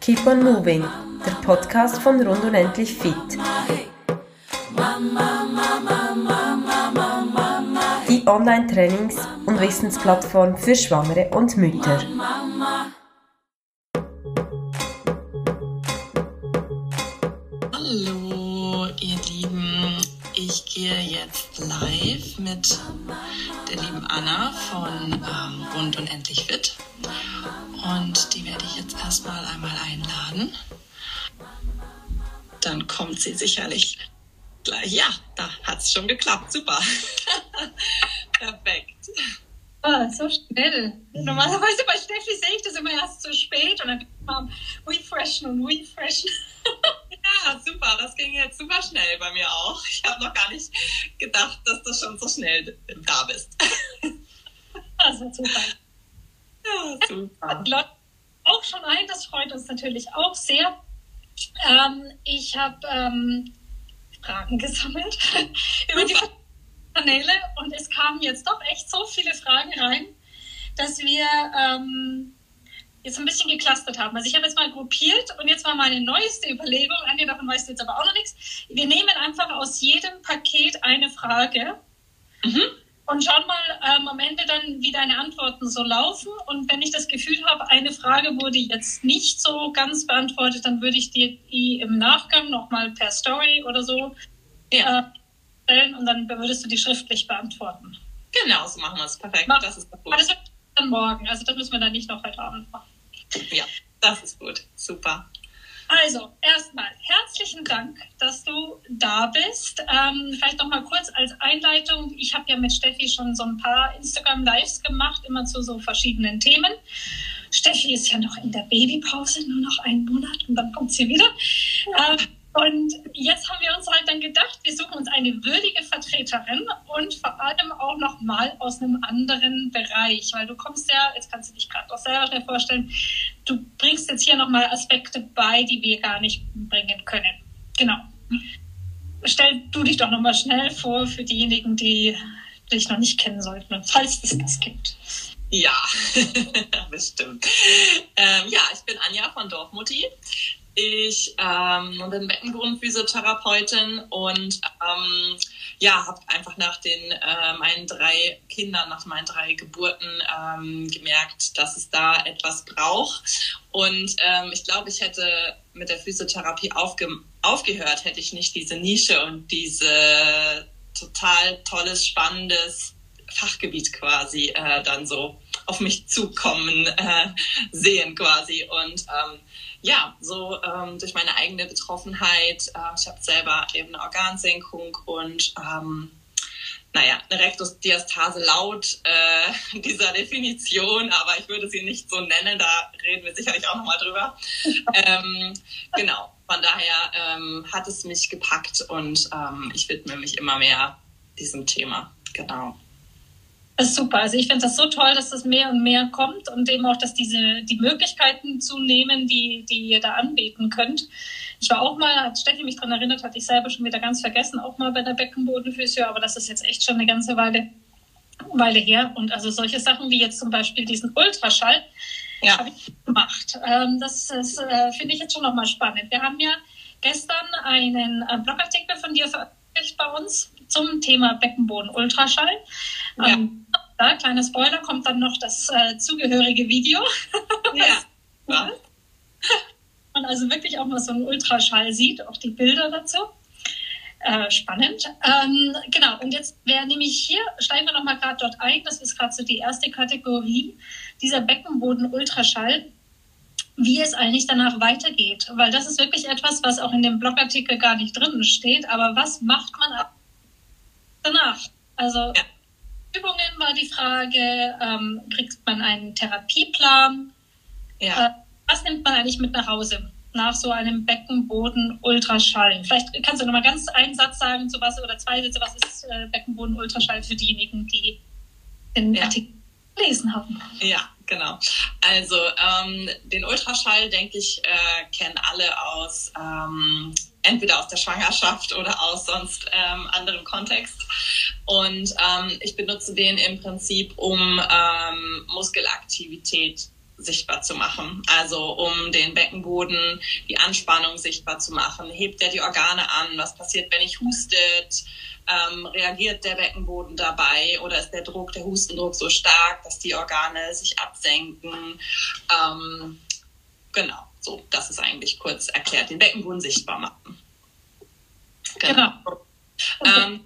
Keep on Moving, der Podcast von Rund und Endlich Fit. Die Online-Trainings- und Wissensplattform für Schwangere und Mütter. Hallo, ihr Lieben. Ich gehe jetzt live mit der lieben Anna von ähm, und Endlich Fit. Und die werde ich jetzt erstmal einmal einladen. Dann kommt sie sicherlich gleich. Ja, da hat es schon geklappt. Super. Perfekt. Ah, so schnell. Normalerweise bei Steffi sehe ich das immer erst zu spät und dann bin ich mal am Refreshen und Refreshen. Ja, super. Das ging jetzt super schnell bei mir auch. Ich habe noch gar nicht gedacht, dass du schon so schnell da bist. Also super. Ja, super. Die Leute auch schon ein, das freut uns natürlich auch sehr. Ähm, ich habe ähm, Fragen gesammelt über die Kanäle und es kamen jetzt doch echt so viele Fragen rein, dass wir ähm, jetzt ein bisschen geklustert haben. Also ich habe jetzt mal gruppiert und jetzt war meine neueste Überlegung, Anja, davon weißt du jetzt aber auch noch nichts. Wir nehmen einfach aus jedem Paket eine Frage Mhm. Und schauen mal ähm, am Ende dann, wie deine Antworten so laufen. Und wenn ich das Gefühl habe, eine Frage wurde jetzt nicht so ganz beantwortet, dann würde ich dir die im Nachgang nochmal per Story oder so Ja. äh, stellen und dann würdest du die schriftlich beantworten. Genau, so machen wir es. Perfekt. Mach- Das ist doch Aber das gut. wird dann morgen, also das müssen wir dann nicht noch heute Abend machen. Ja, das ist gut. Super. Also, erstmal herzlichen Dank, dass du da bist. Ähm, vielleicht noch mal kurz als Einleitung. Ich habe ja mit Steffi schon so ein paar Instagram-Lives gemacht, immer zu so verschiedenen Themen. Steffi ist ja noch in der Babypause, nur noch einen Monat und dann kommt sie wieder. Ähm, und jetzt haben wir uns halt dann gedacht, wir suchen uns eine würdige Vertreterin und vor allem auch noch mal aus einem anderen Bereich, weil du kommst ja, jetzt kannst du dich gerade auch selber schnell vorstellen, du bringst jetzt hier nochmal Aspekte bei, die wir gar nicht bringen können. Genau. Stell du dich doch nochmal schnell vor für diejenigen, die dich noch nicht kennen sollten, falls es das gibt. Ja, bestimmt. Ähm, ja, ich bin Anja von Dorfmutti. Ich ähm, bin Beckenbodenphysiotherapeutin und ähm, ja, habe einfach nach den äh, meinen drei Kindern, nach meinen drei Geburten ähm, gemerkt, dass es da etwas braucht. Und ähm, ich glaube, ich hätte mit der Physiotherapie aufge aufgehört, hätte ich nicht diese Nische und diese total tolles, spannendes Fachgebiet quasi äh, dann so auf mich zukommen äh, sehen quasi. Und ähm, ja, so ähm, durch meine eigene Betroffenheit, äh, ich habe selber eben eine Organsenkung und ähm, naja, eine Rektusdiastase laut äh, dieser Definition, aber ich würde sie nicht so nennen, da reden wir sicherlich auch nochmal drüber. ähm, genau, von daher ähm, hat es mich gepackt und ähm, ich widme mich immer mehr diesem Thema. Genau. Das ist super. Also ich finde das so toll, dass das mehr und mehr kommt und eben auch, dass diese die Möglichkeiten zunehmen, die, die ihr da anbieten könnt. Ich war auch mal, hat Steffi mich daran erinnert, hatte ich selber schon wieder ganz vergessen, auch mal bei der Beckenbodenphysio, aber das ist jetzt echt schon eine ganze Weile, Weile her. Und also solche Sachen wie jetzt zum Beispiel diesen Ultraschall Ja. habe ich gemacht. Ähm, das ist, äh, finde ich jetzt schon nochmal spannend. Wir haben ja gestern einen äh, Blogartikel von dir veröffentlicht bei uns zum Thema Beckenboden-Ultraschall. Ja. Ähm, da, kleiner Spoiler, kommt dann noch das äh, zugehörige Video. Ja. ja. Man also wirklich auch mal so einen Ultraschall sieht, auch die Bilder dazu. Äh, spannend. Ähm, genau, und jetzt wäre nämlich hier, steigen wir nochmal gerade dort ein, das ist gerade so die erste Kategorie, dieser Beckenboden-Ultraschall, wie es eigentlich danach weitergeht. Weil das ist wirklich etwas, was auch in dem Blogartikel gar nicht drin steht, aber was macht man danach? Also Ja. Übungen war die Frage, ähm, kriegt man einen Therapieplan? ja. Äh, was nimmt man eigentlich mit nach Hause nach so einem Beckenboden-Ultraschall? Vielleicht kannst du noch mal ganz einen Satz sagen zu was oder zwei Sätze, was ist äh, Beckenboden-Ultraschall für diejenigen, die den Ja. Artikel gelesen haben? Ja, genau. Also ähm, den Ultraschall, denke ich, äh, kennen alle aus ähm, entweder aus der Schwangerschaft oder aus sonst ähm, anderem Kontext. Und ähm, ich benutze den im Prinzip, um ähm, Muskelaktivität sichtbar zu machen. Also um den Beckenboden, die Anspannung sichtbar zu machen. Hebt er die Organe an? Was passiert, wenn ich hustet? Ähm, reagiert der Beckenboden dabei oder ist der Druck, der Hustendruck so stark, dass die Organe sich absenken? Ähm, genau, so, das ist eigentlich kurz erklärt, den Beckenboden sichtbar machen. Genau. genau. Ähm,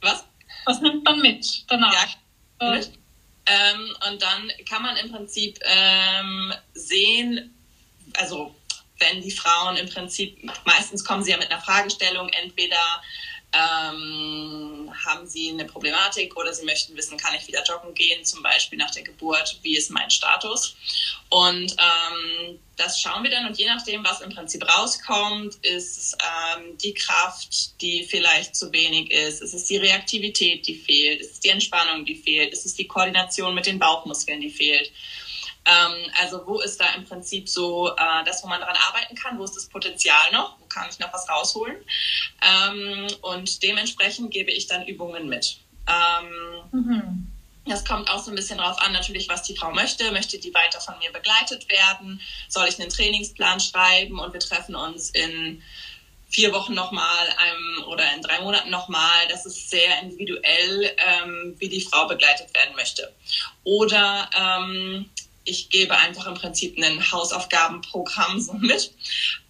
was? Was nimmt man mit danach? Ja, mit. Ähm, und dann kann man im Prinzip ähm, sehen, also wenn die Frauen im Prinzip, meistens kommen sie ja mit einer Fragestellung, entweder ähm, haben sie eine Problematik oder sie möchten wissen, kann ich wieder joggen gehen, zum Beispiel nach der Geburt, wie ist mein Status? Und ähm, das schauen wir dann. Und je nachdem, was im Prinzip rauskommt, ist ähm, die Kraft, die vielleicht zu wenig ist, ist es die Reaktivität, die fehlt, ist es die Entspannung, die fehlt, ist es die Koordination mit den Bauchmuskeln, die fehlt. Ähm, also wo ist da im Prinzip so äh, das, wo man daran arbeiten kann? Wo ist das Potenzial noch? Wo kann ich noch was rausholen? Ähm, und dementsprechend gebe ich dann Übungen mit. Ähm, mhm. Das kommt auch so ein bisschen darauf an, natürlich, was die Frau möchte. Möchte die weiter von mir begleitet werden? Soll ich einen Trainingsplan schreiben und wir treffen uns in vier Wochen nochmal oder in drei Monaten nochmal. Das ist sehr individuell, ähm, wie die Frau begleitet werden möchte. Oder ähm, ich gebe einfach im Prinzip ein Hausaufgabenprogramm so mit.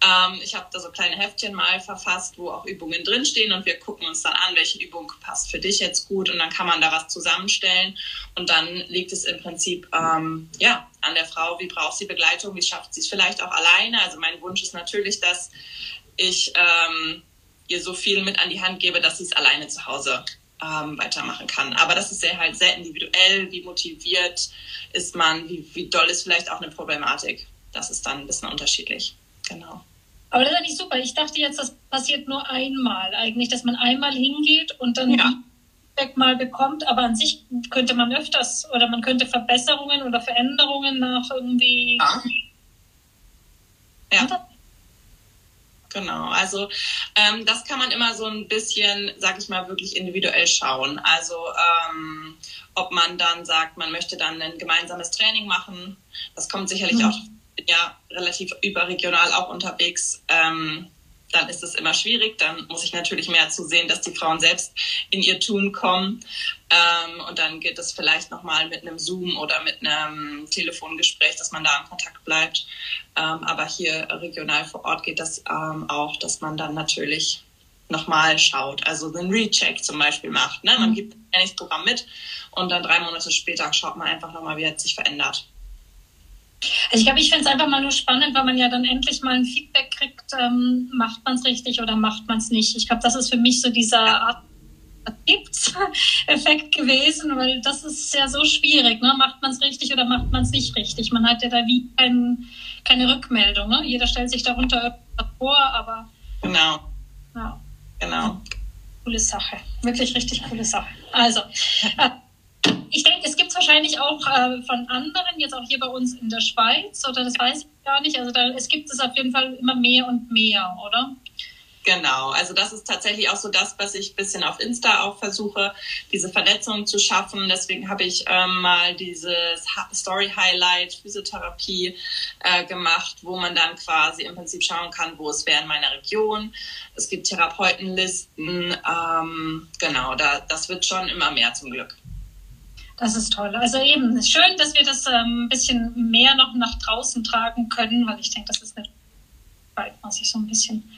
Ähm, ich habe da so kleine Heftchen mal verfasst, wo auch Übungen drinstehen und wir gucken uns dann an, welche Übung passt für dich jetzt gut und dann kann man da was zusammenstellen und dann liegt es im Prinzip ähm, ja an der Frau, wie braucht sie Begleitung, wie schafft sie es vielleicht auch alleine. Also mein Wunsch ist natürlich, dass ich ähm, ihr so viel mit an die Hand gebe, dass sie es alleine zu Hause ähm, weitermachen kann. Aber das ist sehr halt sehr individuell, wie motiviert ist man, wie, wie doll ist vielleicht auch eine Problematik. Das ist dann ein bisschen unterschiedlich. Genau. Aber das ist nicht super. Ich dachte jetzt, das passiert nur einmal eigentlich, dass man einmal hingeht und dann ja. Feedback mal bekommt. Aber an sich könnte man öfters oder man könnte Verbesserungen oder Veränderungen nach irgendwie. Ja. ja. Genau, also ähm, das kann man immer so ein bisschen, sag ich mal, wirklich individuell schauen. Also ähm, ob man dann sagt, man möchte dann ein gemeinsames Training machen. Das kommt sicherlich mhm. auch ja relativ überregional auch unterwegs. Ähm, dann ist es immer schwierig. Dann muss ich natürlich mehr zu sehen, dass die Frauen selbst in ihr Tun kommen. Ähm, und dann geht es vielleicht nochmal mit einem Zoom oder mit einem Telefongespräch, dass man da in Kontakt bleibt. Ähm, aber hier regional vor Ort geht das ähm, auch, dass man dann natürlich nochmal schaut, also einen Recheck zum Beispiel macht. Ne? Man mhm. gibt ein Programm mit und dann drei Monate später schaut man einfach nochmal, wie hat sich verändert. Also ich glaube, ich finde es einfach mal nur spannend, weil man ja dann endlich mal ein Feedback kriegt, ähm, macht man es richtig oder macht man es nicht. Ich glaube, das ist für mich so dieser Art Effekt gewesen, weil das ist ja so schwierig. Ne? Macht man es richtig oder macht man es nicht richtig? Man hat ja da wie kein, keine Rückmeldung. Ne? Jeder stellt sich darunter vor, aber. Genau. Ja. Genau. Coole Sache. Wirklich richtig coole Sache. Also, äh, ich denke, es gibt es wahrscheinlich auch äh, von anderen, jetzt auch hier bei uns in der Schweiz, oder das weiß ich gar nicht. Also da, es gibt es auf jeden Fall immer mehr und mehr, oder? Genau, also das ist tatsächlich auch so das, was ich ein bisschen auf Insta auch versuche, diese Vernetzung zu schaffen. Deswegen habe ich ähm, mal dieses Story Highlight Physiotherapie äh, gemacht, wo man dann quasi im Prinzip schauen kann, wo es wäre in meiner Region. Es gibt Therapeutenlisten. Ähm, genau, da, das wird schon immer mehr zum Glück. Das ist toll. Also eben, schön, dass wir das ein ähm, bisschen mehr noch nach draußen tragen können, weil ich denke, das ist eine was ich so ein bisschen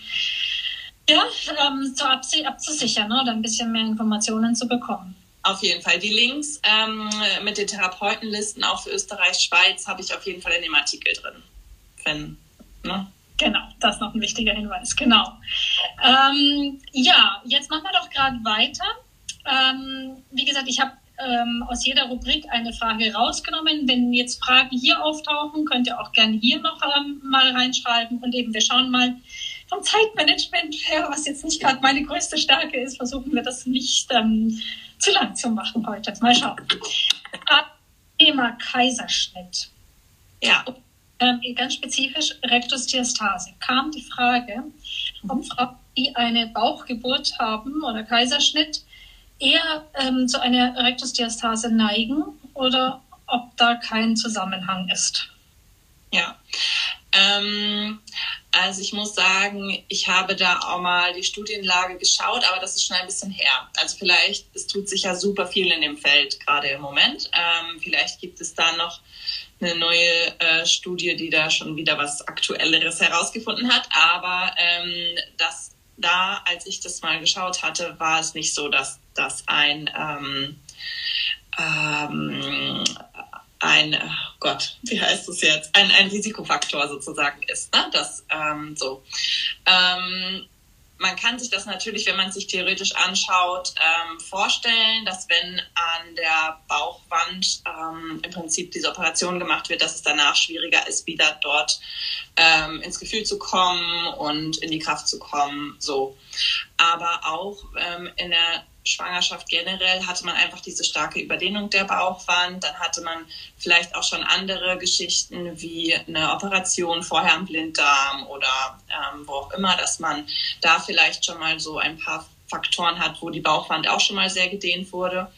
ja, ähm, zu abzusichern ne, oder ein bisschen mehr Informationen zu bekommen. Auf jeden Fall. Die Links ähm, mit den Therapeutenlisten auch für Österreich, Schweiz habe ich auf jeden Fall in dem Artikel drin. Wenn, ne? Genau, das ist noch ein wichtiger Hinweis. Genau. Ähm, ja, jetzt machen wir doch gerade weiter. Ähm, wie gesagt, ich habe ähm, aus jeder Rubrik eine Frage rausgenommen. Wenn jetzt Fragen hier auftauchen, könnt ihr auch gerne hier noch ähm, mal reinschreiben und eben wir schauen mal, vom Zeitmanagement her, was jetzt nicht gerade meine größte Stärke ist, versuchen wir das nicht ähm, zu lang zu machen heute. Mal schauen. Äh, Thema Kaiserschnitt. Ja. Ähm, ganz spezifisch Rektusdiastase kam die Frage, ob Frauen, die eine Bauchgeburt haben oder Kaiserschnitt, eher ähm, zu einer Rektusdiastase neigen oder ob da kein Zusammenhang ist. Ja. Ähm, also ich muss sagen, ich habe da auch mal die Studienlage geschaut, aber das ist schon ein bisschen her. Also vielleicht, es tut sich ja super viel in dem Feld gerade im Moment. Ähm, vielleicht gibt es da noch eine neue äh, Studie, die da schon wieder was Aktuelleres herausgefunden hat. Aber ähm, das da, als ich das mal geschaut hatte, war es nicht so, dass das ein ähm, ähm, ein, oh Gott, wie heißt es jetzt, ein, ein Risikofaktor sozusagen ist. Ne? Das ähm, so. Ähm, man kann sich das natürlich, wenn man sich theoretisch anschaut, ähm, vorstellen, dass wenn an der Bauchwand ähm, im Prinzip diese Operation gemacht wird, dass es danach schwieriger ist, wieder dort ins Gefühl zu kommen und in die Kraft zu kommen. So, aber auch in der Schwangerschaft generell hatte man einfach diese starke Überdehnung der Bauchwand. Dann hatte man vielleicht auch schon andere Geschichten wie eine Operation vorher am Blinddarm oder ähm, wo auch immer, dass man da vielleicht schon mal so ein paar Faktoren hat, wo die Bauchwand auch schon mal sehr gedehnt wurde.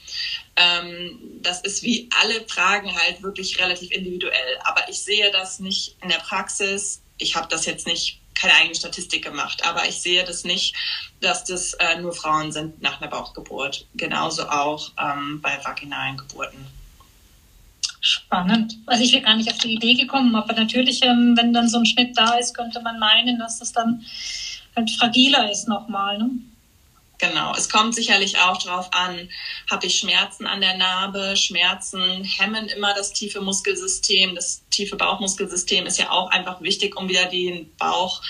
Ähm, das ist wie alle Fragen halt wirklich relativ individuell. Aber ich sehe das nicht in der Praxis. Ich habe das jetzt nicht keine eigene Statistik gemacht, aber ich sehe das nicht, dass das äh, nur Frauen sind nach einer Bauchgeburt. Genauso auch ähm, bei vaginalen Geburten. Spannend. Also ich wäre gar nicht auf die Idee gekommen, aber natürlich, ähm, wenn dann so ein Schnitt da ist, könnte man meinen, dass das dann halt fragiler ist nochmal. Ne? Genau, es kommt sicherlich auch darauf an, habe ich Schmerzen an der Narbe. Schmerzen hemmen immer das tiefe Muskelsystem. Das tiefe Bauchmuskelsystem ist ja auch einfach wichtig, um wieder den Bauch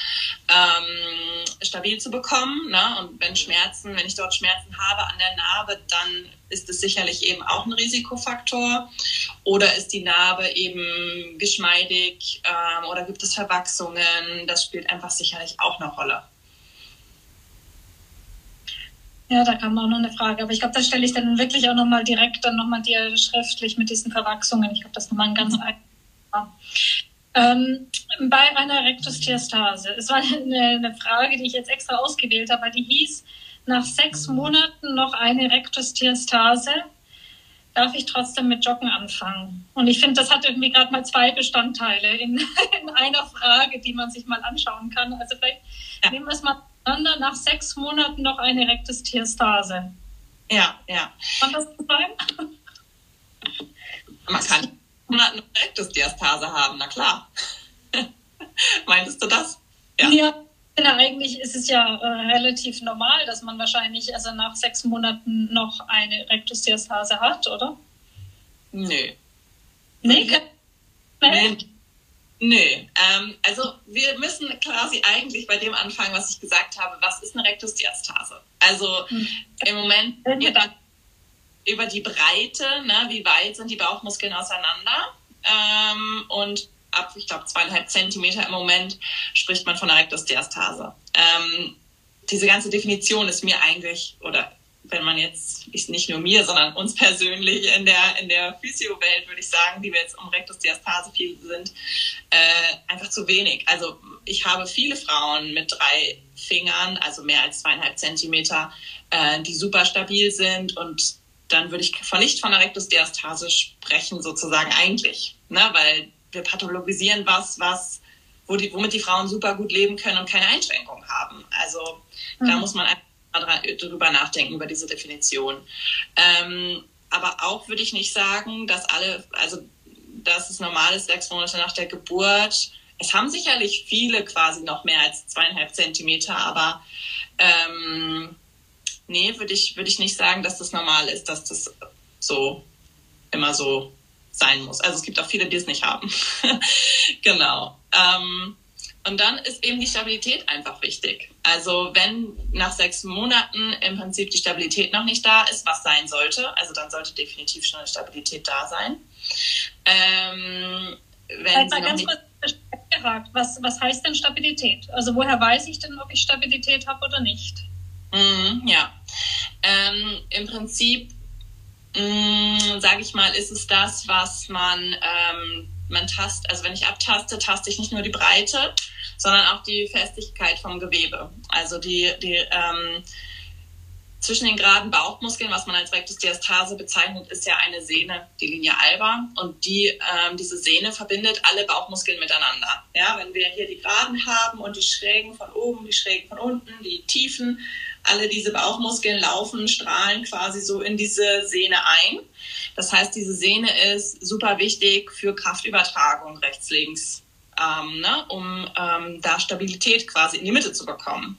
ähm, stabil zu bekommen. Ne? Und wenn Schmerzen, wenn ich dort Schmerzen habe an der Narbe, dann ist es sicherlich eben auch ein Risikofaktor. Oder ist die Narbe eben geschmeidig ähm, oder gibt es Verwachsungen? Das spielt einfach sicherlich auch eine Rolle. Ja, da kam auch noch eine Frage. Aber ich glaube, das stelle ich dann wirklich auch nochmal direkt dann nochmal dir schriftlich mit diesen Verwachsungen. Ich glaube, das ist nochmal ein ganz mhm. einfach. Ähm, bei einer Rektusdiastase. Es war eine, eine, Frage, die ich jetzt extra ausgewählt habe, weil die hieß, nach sechs Monaten noch eine Rektusdiastase. Darf ich trotzdem mit Joggen anfangen? Und ich finde, das hat irgendwie gerade mal zwei Bestandteile in, in, einer Frage, die man sich mal anschauen kann. Also vielleicht ja. nehmen wir es mal nach sechs Monaten noch eine Rektusdiastase. Ja, ja. Kann das sein? Man kann Monaten eine Rektusdiastase haben, na klar. Meintest du das? Ja. ja. Eigentlich ist es ja äh, relativ normal, dass man wahrscheinlich also nach sechs Monaten noch eine Rektusdiastase hat, oder? Nö. Nee, nee. Nö, ähm, also wir müssen quasi eigentlich bei dem anfangen, was ich gesagt habe. Was ist eine Rektusdiastase? Also hm. im Moment wir dann über die Breite, ne, wie weit sind die Bauchmuskeln auseinander? Ähm, und ab, ich glaube, zweieinhalb Zentimeter im Moment spricht man von einer Rektusdiastase. Ähm, diese ganze Definition ist mir eigentlich, oder wenn man jetzt, nicht nur mir, sondern uns persönlich in der, in der Physio-Welt, würde ich sagen, die wir jetzt um Rektusdiastase viel sind, äh, einfach zu wenig. Also ich habe viele Frauen mit drei Fingern, also mehr als zweieinhalb Zentimeter, äh, die super stabil sind und dann würde ich von nicht von einer Rektusdiastase sprechen, sozusagen eigentlich, ne? weil wir pathologisieren was, was wo die, womit die Frauen super gut leben können und keine Einschränkungen haben. Also mhm. da muss man einfach drüber nachdenken, über diese Definition. Ähm, aber auch würde ich nicht sagen, dass alle, also dass es normal ist, sechs Monate nach der Geburt. Es haben sicherlich viele quasi noch mehr als zweieinhalb Zentimeter, aber ähm, nee, würde ich, würde ich nicht sagen, dass das normal ist, dass das so immer so sein muss. Also es gibt auch viele, die es nicht haben. genau. Ähm, und dann ist eben die Stabilität einfach wichtig. Also wenn nach sechs Monaten im Prinzip die Stabilität noch nicht da ist, was sein sollte, also dann sollte definitiv schon eine Stabilität da sein. Ähm, wenn Sie noch nicht gefragt, was, was heißt denn Stabilität? Also woher weiß ich denn, ob ich Stabilität habe oder nicht? Mm, ja, ähm, im Prinzip, mm, sage ich mal, ist es das, was man, ähm, man tast, also wenn ich abtaste, taste ich nicht nur die Breite, sondern auch die Festigkeit vom Gewebe. Also die, die ähm, zwischen den geraden Bauchmuskeln, was man als Rectus Diastase bezeichnet, ist ja eine Sehne, die Linie alba. Und die, ähm, diese Sehne verbindet alle Bauchmuskeln miteinander. Ja, wenn wir hier die geraden haben und die schrägen von oben, die schrägen von unten, die tiefen, alle diese Bauchmuskeln laufen, strahlen quasi so in diese Sehne ein. Das heißt, diese Sehne ist super wichtig für Kraftübertragung rechts, links, ähm, ne, um ähm, da Stabilität quasi in die Mitte zu bekommen.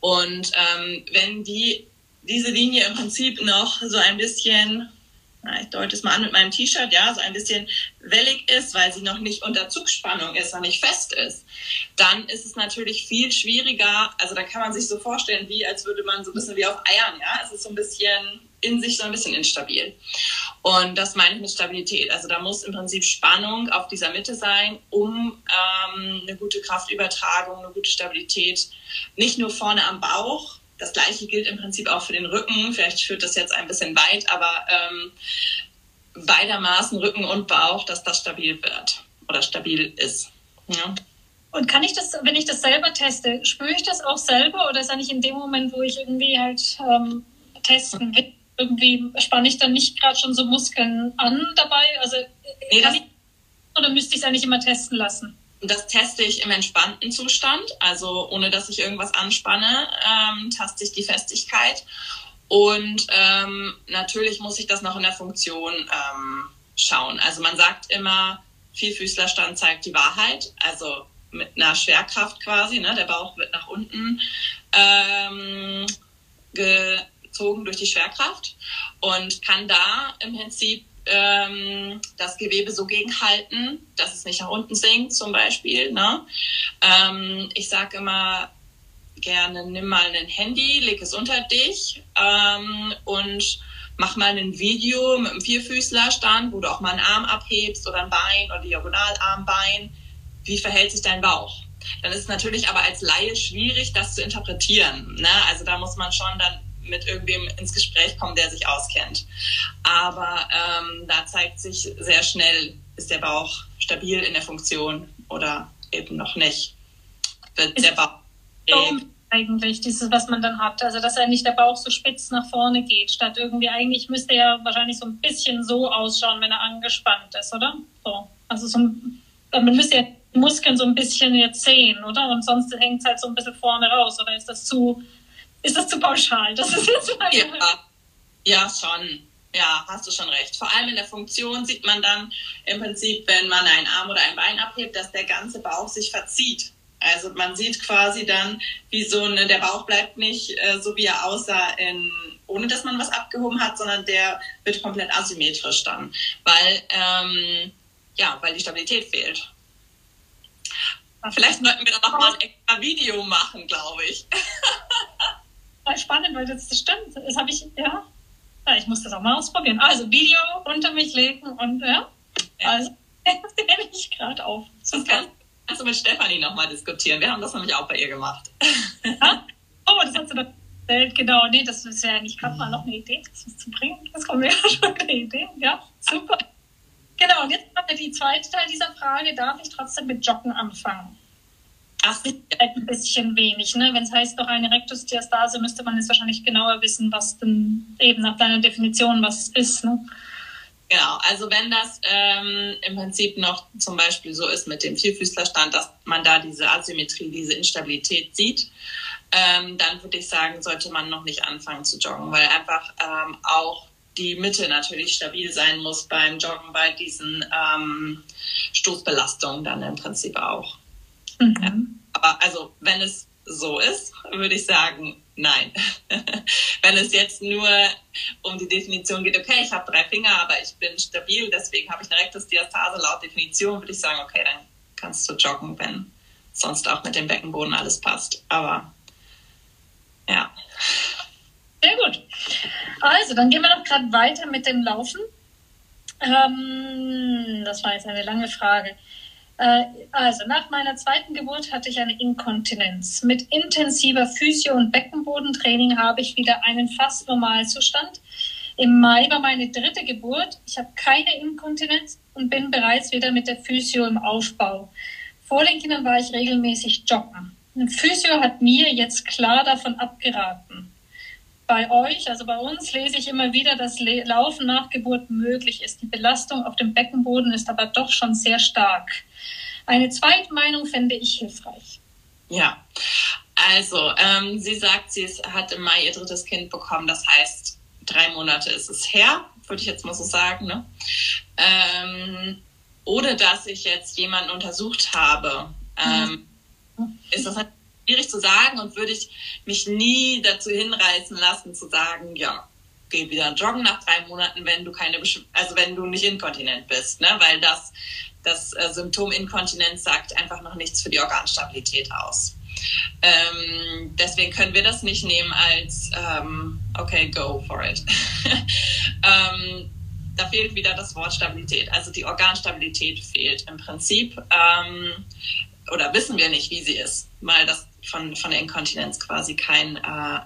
Und ähm, wenn die diese Linie im Prinzip noch so ein bisschen, na, ich deute es mal an mit meinem T-Shirt, ja, so ein bisschen wellig ist, weil sie noch nicht unter Zugspannung ist, noch nicht fest ist, dann ist es natürlich viel schwieriger. Also da kann man sich so vorstellen, wie als würde man so ein bisschen wie auf Eiern, ja. Es ist so ein bisschen in sich so ein bisschen instabil. Und das meine ich mit Stabilität. Also da muss im Prinzip Spannung auf dieser Mitte sein, um ähm, eine gute Kraftübertragung, eine gute Stabilität, nicht nur vorne am Bauch, das gleiche gilt im Prinzip auch für den Rücken. Vielleicht führt das jetzt ein bisschen weit, aber ähm, beidermaßen Rücken und Bauch, dass das stabil wird oder stabil ist. Ja. Und kann ich das, wenn ich das selber teste, spüre ich das auch selber oder ist eigentlich in dem Moment, wo ich irgendwie halt ähm, testen will, irgendwie spanne ich dann nicht gerade schon so Muskeln an dabei? Also nee, ich, oder müsste ich es eigentlich immer testen lassen? Das teste ich im entspannten Zustand, also ohne dass ich irgendwas anspanne, ähm, taste ich die Festigkeit. Und ähm, natürlich muss ich das noch in der Funktion ähm, schauen. Also man sagt immer, Vielfüßlerstand zeigt die Wahrheit. Also mit einer Schwerkraft quasi, ne? der Bauch wird nach unten ähm, gezogen durch die Schwerkraft und kann da im Prinzip ähm, das Gewebe so gegenhalten, dass es nicht nach unten sinkt zum Beispiel. Ne? Ähm, ich sage immer gerne, nimm mal ein Handy, leg es unter dich ähm, und mach mal ein Video mit einem Vierfüßlerstand, wo du auch mal einen Arm abhebst oder ein Bein oder Diagonalarmbein. Wie verhält sich dein Bauch? Dann ist es natürlich aber als Laie schwierig, das zu interpretieren. Ne? Also da muss man schon dann mit irgendwem ins Gespräch kommen, der sich auskennt. Aber ähm, da zeigt sich sehr schnell, ist der Bauch stabil in der Funktion oder eben noch nicht. Wird der Bauch eigentlich, dieses, was man dann hat. Also, dass eigentlich der Bauch so spitz nach vorne geht, statt irgendwie, eigentlich müsste er wahrscheinlich so ein bisschen so ausschauen, wenn er angespannt ist, oder? So. Also, so, man müsste ja Muskeln so ein bisschen jetzt sehen, oder? Und sonst hängt es halt so ein bisschen vorne raus, oder ist das zu, ist das zu pauschal? Das ist jetzt mal ja. ja, schon. Ja, hast du schon recht. Vor allem in der Funktion sieht man dann im Prinzip, wenn man einen Arm oder ein Bein abhebt, dass der ganze Bauch sich verzieht. Also man sieht quasi dann, wie so eine, der Bauch bleibt nicht äh, so, wie er aussah, in, ohne dass man was abgehoben hat, sondern der wird komplett asymmetrisch dann, weil, ähm, ja, weil die Stabilität fehlt. Vielleicht sollten wir da noch mal ein extra Video machen, glaube ich. spannend, weil das, das stimmt. Das habe ich, ja. ja. Ich muss das auch mal ausprobieren. Also Video unter mich legen und ja. Also nehme ich gerade auf. Das kannst, kannst du mit Stefanie nochmal diskutieren. Wir haben das nämlich auch bei ihr gemacht. Ja? Oh, das hast du doch erzählt. Genau, nee, das ist ja nicht gerade mal noch eine Idee, das zu bringen. Das kommt mir ja schon eine Idee. Ja, super. Genau, und jetzt haben wir die zweite Teil dieser Frage. Darf ich trotzdem mit Joggen anfangen? Das ist ein bisschen wenig. Ne? Wenn es heißt doch eine Rektusdiastase, müsste man jetzt wahrscheinlich genauer wissen, was denn eben nach deiner Definition was ist. Ne? Genau, also wenn das ähm, im Prinzip noch zum Beispiel so ist mit dem Vierfüßlerstand, dass man da diese Asymmetrie, diese Instabilität sieht, ähm, dann würde ich sagen, sollte man noch nicht anfangen zu joggen, weil einfach ähm, auch die Mitte natürlich stabil sein muss beim Joggen bei diesen ähm, Stoßbelastungen dann im Prinzip auch. Mhm. Ja. Aber also, wenn es so ist, würde ich sagen, nein. wenn es jetzt nur um die Definition geht, okay, ich habe drei Finger, aber ich bin stabil, deswegen habe ich eine Rektusdiastase laut Definition, würde ich sagen, okay, dann kannst du joggen, wenn sonst auch mit dem Beckenboden alles passt. Aber ja. Sehr gut. Also, dann gehen wir noch gerade weiter mit dem Laufen. Ähm, das war jetzt eine lange Frage. Äh, also nach meiner zweiten Geburt hatte ich eine Inkontinenz. Mit intensiver Physio- und Beckenbodentraining habe ich wieder einen fast normalen Zustand. Im Mai war meine dritte Geburt. Ich habe keine Inkontinenz und bin bereits wieder mit der Physio im Aufbau. Vor den Kindern war ich regelmäßig joggen. Ein Physio hat mir jetzt klar davon abgeraten. Bei euch, also bei uns, lese ich immer wieder, dass Laufen nach Geburt möglich ist. Die Belastung auf dem Beckenboden ist aber doch schon sehr stark. Eine Zweitmeinung fände ich hilfreich. Ja, also ähm, sie sagt, sie hat im Mai ihr drittes Kind bekommen. Das heißt, drei Monate ist es her, würde ich jetzt mal so sagen. Ne? Ähm, ohne dass ich jetzt jemanden untersucht habe, ähm, mhm. ist das halt schwierig zu sagen und würde ich mich nie dazu hinreißen lassen zu sagen, ja, geh wieder joggen nach drei Monaten, wenn du keine, also wenn du nicht inkontinent bist, ne? weil das das äh, Symptom Inkontinenz sagt einfach noch nichts für die Organstabilität aus. Ähm, deswegen können wir das nicht nehmen als, ähm, okay, go for it. ähm, da fehlt wieder das Wort Stabilität. Also die Organstabilität fehlt im Prinzip. Ähm, oder wissen wir nicht, wie sie ist, weil das von, von der Inkontinenz quasi kein äh,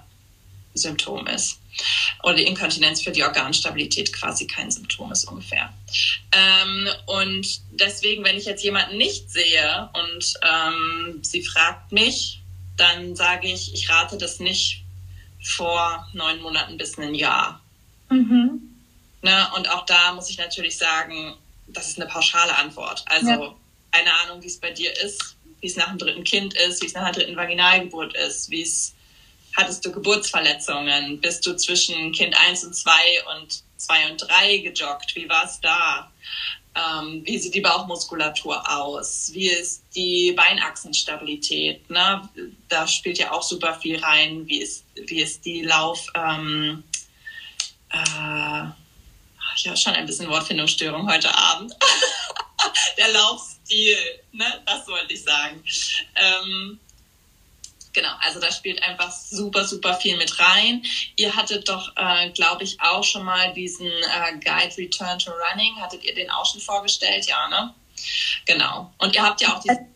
Symptom ist oder die Inkontinenz für die Organstabilität quasi kein Symptom ist ungefähr. Ähm, und deswegen, wenn ich jetzt jemanden nicht sehe und ähm, sie fragt mich, dann sage ich, ich rate das nicht vor neun Monaten bis ein Jahr. Mhm. Ne? Und auch da muss ich natürlich sagen, das ist eine pauschale Antwort. Also ja. keine Ahnung, wie es bei dir ist, wie es nach dem dritten Kind ist, wie es nach der dritten Vaginalgeburt ist, wie es Hattest du Geburtsverletzungen? Bist du zwischen Kind 1 und 2 und 2 und 3 gejoggt? Wie war es da? Ähm, wie sieht die Bauchmuskulatur aus? Wie ist die Beinachsenstabilität? Ne? Da spielt ja auch super viel rein. Wie ist, wie ist die Lauf... Ähm, äh, ich habe schon ein bisschen Wortfindungsstörung heute Abend. Der Laufstil, ne? das wollte ich sagen. Ähm, Genau, also da spielt einfach super, super viel mit rein. Ihr hattet doch, äh, glaube ich, auch schon mal diesen äh, Guide Return to Running. Hattet ihr den auch schon vorgestellt? Ja, ne? Genau. Und ihr habt ja auch diesen.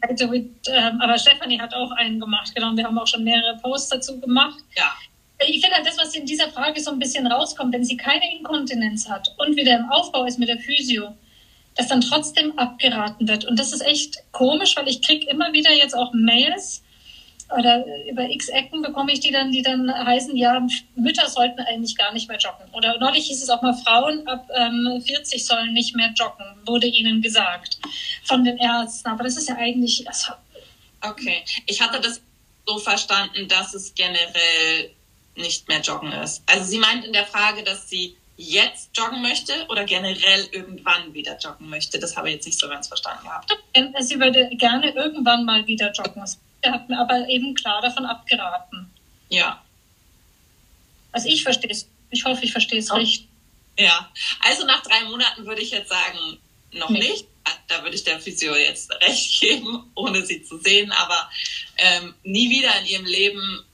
Also ähm, aber Stefanie hat auch einen gemacht, genau. Wir haben auch schon mehrere Posts dazu gemacht. Ja. Ich finde halt das, was in dieser Frage so ein bisschen rauskommt, wenn sie keine Inkontinenz hat und wieder im Aufbau ist mit der Physio, dass dann trotzdem abgeraten wird. Und das ist echt komisch, weil ich kriege immer wieder jetzt auch Mails, oder über x Ecken bekomme ich die dann, die dann heißen, ja, Mütter sollten eigentlich gar nicht mehr joggen. Oder neulich hieß es auch mal, Frauen ab ähm, 40 sollen nicht mehr joggen, wurde ihnen gesagt von den Ärzten. Aber das ist ja eigentlich. Also okay, ich hatte das so verstanden, dass es generell nicht mehr joggen ist. Also sie meint in der Frage, dass sie jetzt joggen möchte oder generell irgendwann wieder joggen möchte. Das habe ich jetzt nicht so ganz verstanden gehabt. Sie würde gerne irgendwann mal wieder joggen. Er hat mir aber eben klar davon abgeraten. Ja. Also ich verstehe es. Ich hoffe, ich verstehe es oh. richtig. Ja, also nach drei Monaten würde ich jetzt sagen, noch nee. nicht. Da würde ich der Physio jetzt recht geben, ohne sie zu sehen. Aber ähm, nie wieder in ihrem Leben,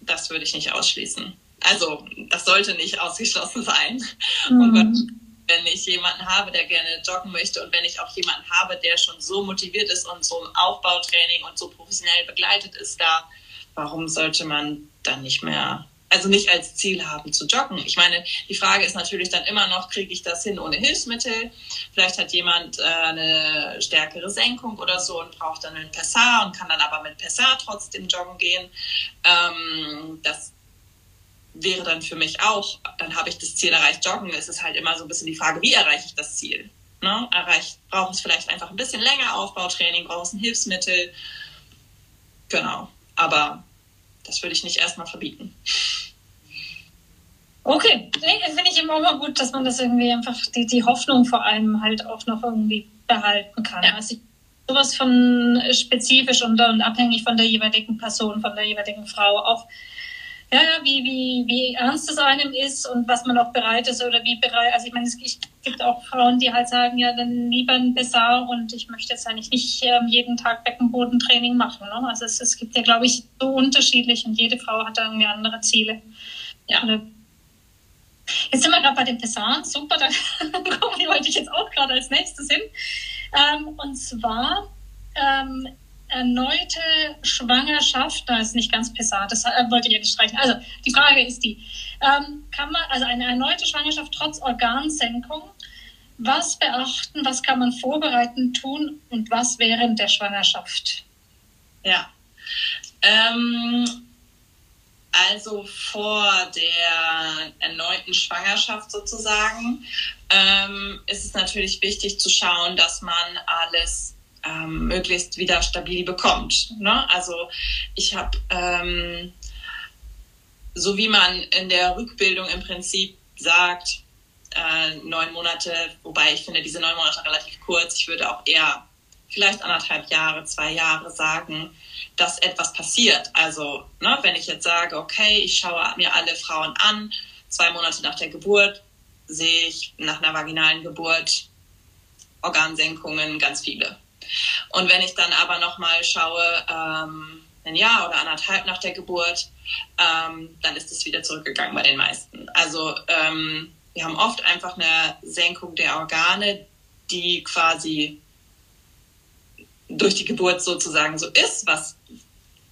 das würde ich nicht ausschließen. Also das sollte nicht ausgeschlossen sein. Mhm. Und wenn ich jemanden habe, der gerne joggen möchte und wenn ich auch jemanden habe, der schon so motiviert ist und so im Aufbautraining und so professionell begleitet ist, da, warum sollte man dann nicht mehr, also nicht als Ziel haben zu joggen? Ich meine, die Frage ist natürlich dann immer noch, kriege ich das hin ohne Hilfsmittel? Vielleicht hat jemand äh, eine stärkere Senkung oder so und braucht dann einen Pessar und kann dann aber mit Pessar trotzdem joggen gehen. Ähm, das wäre dann für mich auch, dann habe ich das Ziel erreicht, joggen. Es ist halt immer so ein bisschen die Frage, wie erreiche ich das Ziel? Ne? Erreicht, braucht es vielleicht einfach ein bisschen länger Aufbautraining, braucht es ein Hilfsmittel. Genau. Aber das würde ich nicht erstmal verbieten. Okay, finde ich immer mal gut, dass man das irgendwie einfach, die, die Hoffnung vor allem halt auch noch irgendwie behalten kann. Ja. Also ich, sowas von spezifisch und, und abhängig von der jeweiligen Person, von der jeweiligen Frau auch ja, wie, wie, wie ernst es einem ist und was man auch bereit ist oder wie bereit, also ich meine, es gibt auch Frauen, die halt sagen, ja, dann lieber ein Bessar und ich möchte jetzt eigentlich nicht ähm, jeden Tag Beckenbodentraining machen. Ne? Also es, es gibt ja, glaube ich, so unterschiedlich und jede Frau hat da irgendwie andere Ziele. Ja. Oder Jetzt sind wir gerade bei den Pessaren, super, da wollte ich jetzt auch gerade als nächstes hin. Ähm, und zwar ähm, erneute Schwangerschaft, da ist nicht ganz pesat, das äh, wollte ich ja nicht streichen. Also die Frage ist die, ähm, kann man, also eine erneute Schwangerschaft trotz Organsenkung, was beachten, was kann man vorbereiten tun und was während der Schwangerschaft? Ja, ähm, also vor der erneuten Schwangerschaft sozusagen ähm, ist es natürlich wichtig zu schauen, dass man alles ähm, möglichst wieder stabil bekommt. Ne? Also ich habe, ähm, so wie man in der Rückbildung im Prinzip sagt, äh, neun Monate, wobei ich finde diese neun Monate relativ kurz, ich würde auch eher vielleicht anderthalb Jahre, zwei Jahre sagen, dass etwas passiert. Also ne, wenn ich jetzt sage, okay, ich schaue mir alle Frauen an, zwei Monate nach der Geburt sehe ich nach einer vaginalen Geburt Organsenkungen ganz viele. Und wenn ich dann aber nochmal schaue, ähm, ein Jahr oder anderthalb nach der Geburt, ähm, dann ist es wieder zurückgegangen bei den meisten. Also ähm, wir haben oft einfach eine Senkung der Organe, die quasi durch die Geburt sozusagen so ist, was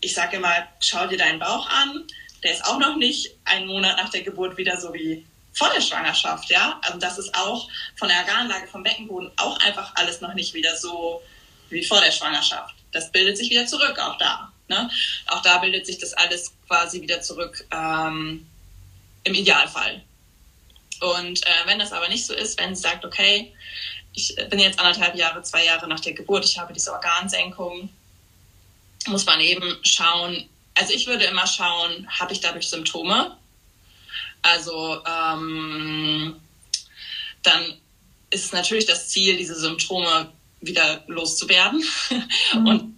ich sage immer, schau dir deinen Bauch an, der ist auch noch nicht einen Monat nach der Geburt wieder so wie vor der Schwangerschaft, ja. Also das ist auch von der Organlage vom Beckenboden auch einfach alles noch nicht wieder so wie vor der Schwangerschaft. Das bildet sich wieder zurück, auch da. Ne? Auch da bildet sich das alles quasi wieder zurück ähm, im Idealfall. Und äh, wenn das aber nicht so ist, wenn sie sagt, okay, ich bin jetzt anderthalb Jahre, zwei Jahre nach der Geburt, ich habe diese Organsenkung, muss man eben schauen, also ich würde immer schauen, habe ich dadurch Symptome? Also ähm, dann ist natürlich das Ziel, diese Symptome wieder loszuwerden. Mhm. Und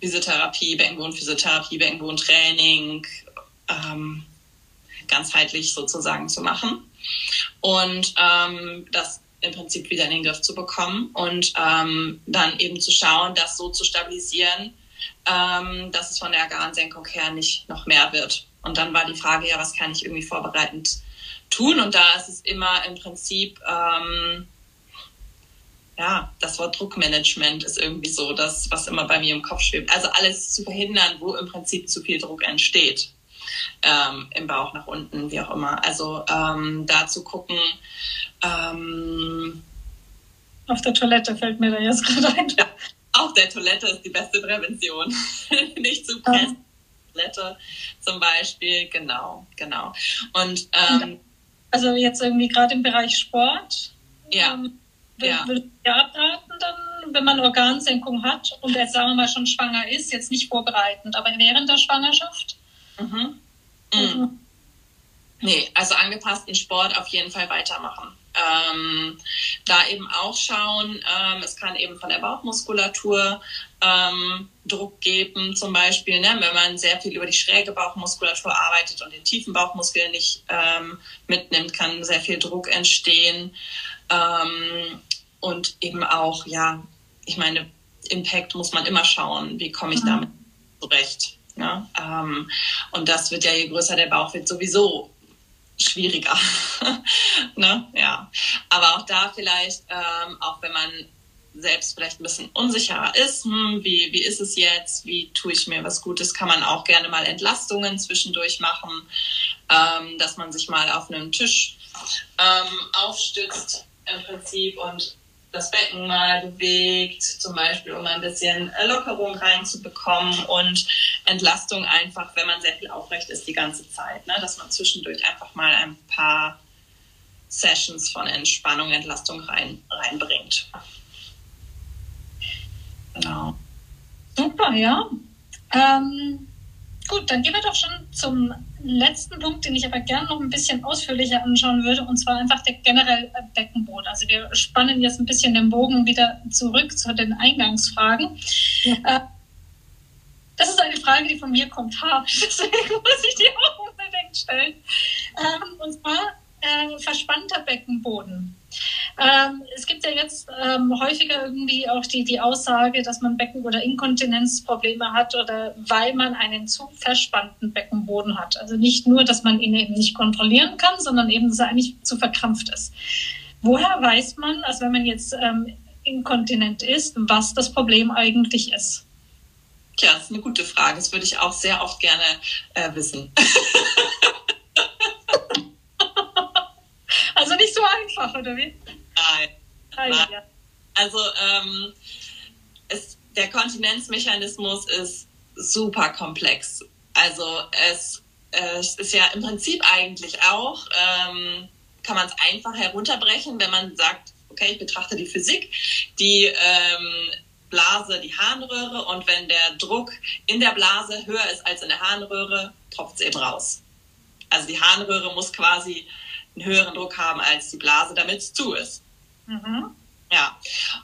Physiotherapie, Beckenbodenphysiotherapie, Beckenbodentraining, ähm, ganzheitlich sozusagen zu machen. Und ähm, das im Prinzip wieder in den Griff zu bekommen und ähm, dann eben zu schauen, das so zu stabilisieren, ähm, dass es von der Organsenkung her nicht noch mehr wird. Und dann war die Frage, ja, was kann ich irgendwie vorbereitend tun? Und da ist es immer im Prinzip, ähm, ja, das Wort Druckmanagement ist irgendwie so das, was immer bei mir im Kopf schwebt. Also alles zu verhindern, wo im Prinzip zu viel Druck entsteht. Ähm, im Bauch nach unten, wie auch immer. Also ähm, da zu gucken, ähm, auf der Toilette fällt mir da jetzt gerade ein. Ja, auf der Toilette ist die beste Prävention. Nicht zu pressen. Ja. Toilette zum Beispiel, genau, genau. Und ähm, also jetzt irgendwie gerade im Bereich Sport. Ja. Ähm, ja. Würde ich abraten dann, wenn man Organsenkung hat und jetzt sagen wir mal schon schwanger ist, jetzt nicht vorbereitend, aber während der Schwangerschaft? Mhm. Mhm. mhm. Nee, also angepassten Sport auf jeden Fall weitermachen. Ähm, da eben auch schauen, ähm, es kann eben von der Bauchmuskulatur ähm, Druck geben, zum Beispiel, ne, wenn man sehr viel über die schräge Bauchmuskulatur arbeitet und den tiefen Bauchmuskel nicht ähm, mitnimmt, kann sehr viel Druck entstehen. Ähm, und eben auch, ja, ich meine, Impact muss man immer schauen, wie komme ich mhm. damit zurecht. Ne? Ähm, und das wird ja, je größer der Bauch wird, sowieso schwieriger. ne? ja. Aber auch da vielleicht, ähm, auch wenn man selbst vielleicht ein bisschen unsicherer ist, hm, wie, wie ist es jetzt, wie tue ich mir was Gutes, kann man auch gerne mal Entlastungen zwischendurch machen, ähm, dass man sich mal auf einem Tisch ähm, aufstützt im Prinzip und das Becken mal bewegt, zum Beispiel, um ein bisschen Lockerung reinzubekommen und Entlastung einfach, wenn man sehr viel aufrecht ist die ganze Zeit, ne? dass man zwischendurch einfach mal ein paar Sessions von Entspannung, Entlastung rein, reinbringt. Genau. Super, ja. Ähm, Gut, dann gehen wir doch schon zum letzten Punkt, den ich aber gerne noch ein bisschen ausführlicher anschauen würde, und zwar einfach der generell Beckenboden. Also wir spannen jetzt ein bisschen den Bogen wieder zurück zu den Eingangsfragen. Ja. Äh, das ist eine Frage, die von mir kommt, ha, deswegen muss ich die auch unbedingt stellen. Ähm, und zwar äh, verspannter Beckenboden. Ähm, es gibt ja jetzt ähm, häufiger irgendwie auch die, die Aussage, dass man Becken- oder Inkontinenzprobleme hat oder weil man einen zu verspannten Beckenboden hat. Also nicht nur, dass man ihn eben nicht kontrollieren kann, sondern eben, dass er eigentlich zu verkrampft ist. Woher weiß man, also wenn man jetzt ähm, inkontinent ist, was das Problem eigentlich ist? Tja, das ist eine gute Frage. Das würde ich auch sehr oft gerne äh, wissen. also nicht so einfach, oder wie? Nein. Nein. Ja. Also ähm, es, der Kontinenzmechanismus ist super komplex. Also es, äh, es ist ja im Prinzip eigentlich auch, ähm, kann man es einfach herunterbrechen, wenn man sagt, okay, ich betrachte die Physik, die ähm, Blase die Harnröhre und wenn der Druck in der Blase höher ist als in der Harnröhre, tropft es eben raus. Also die Harnröhre muss quasi einen höheren Druck haben als die Blase, damit es zu ist. Mhm. Ja,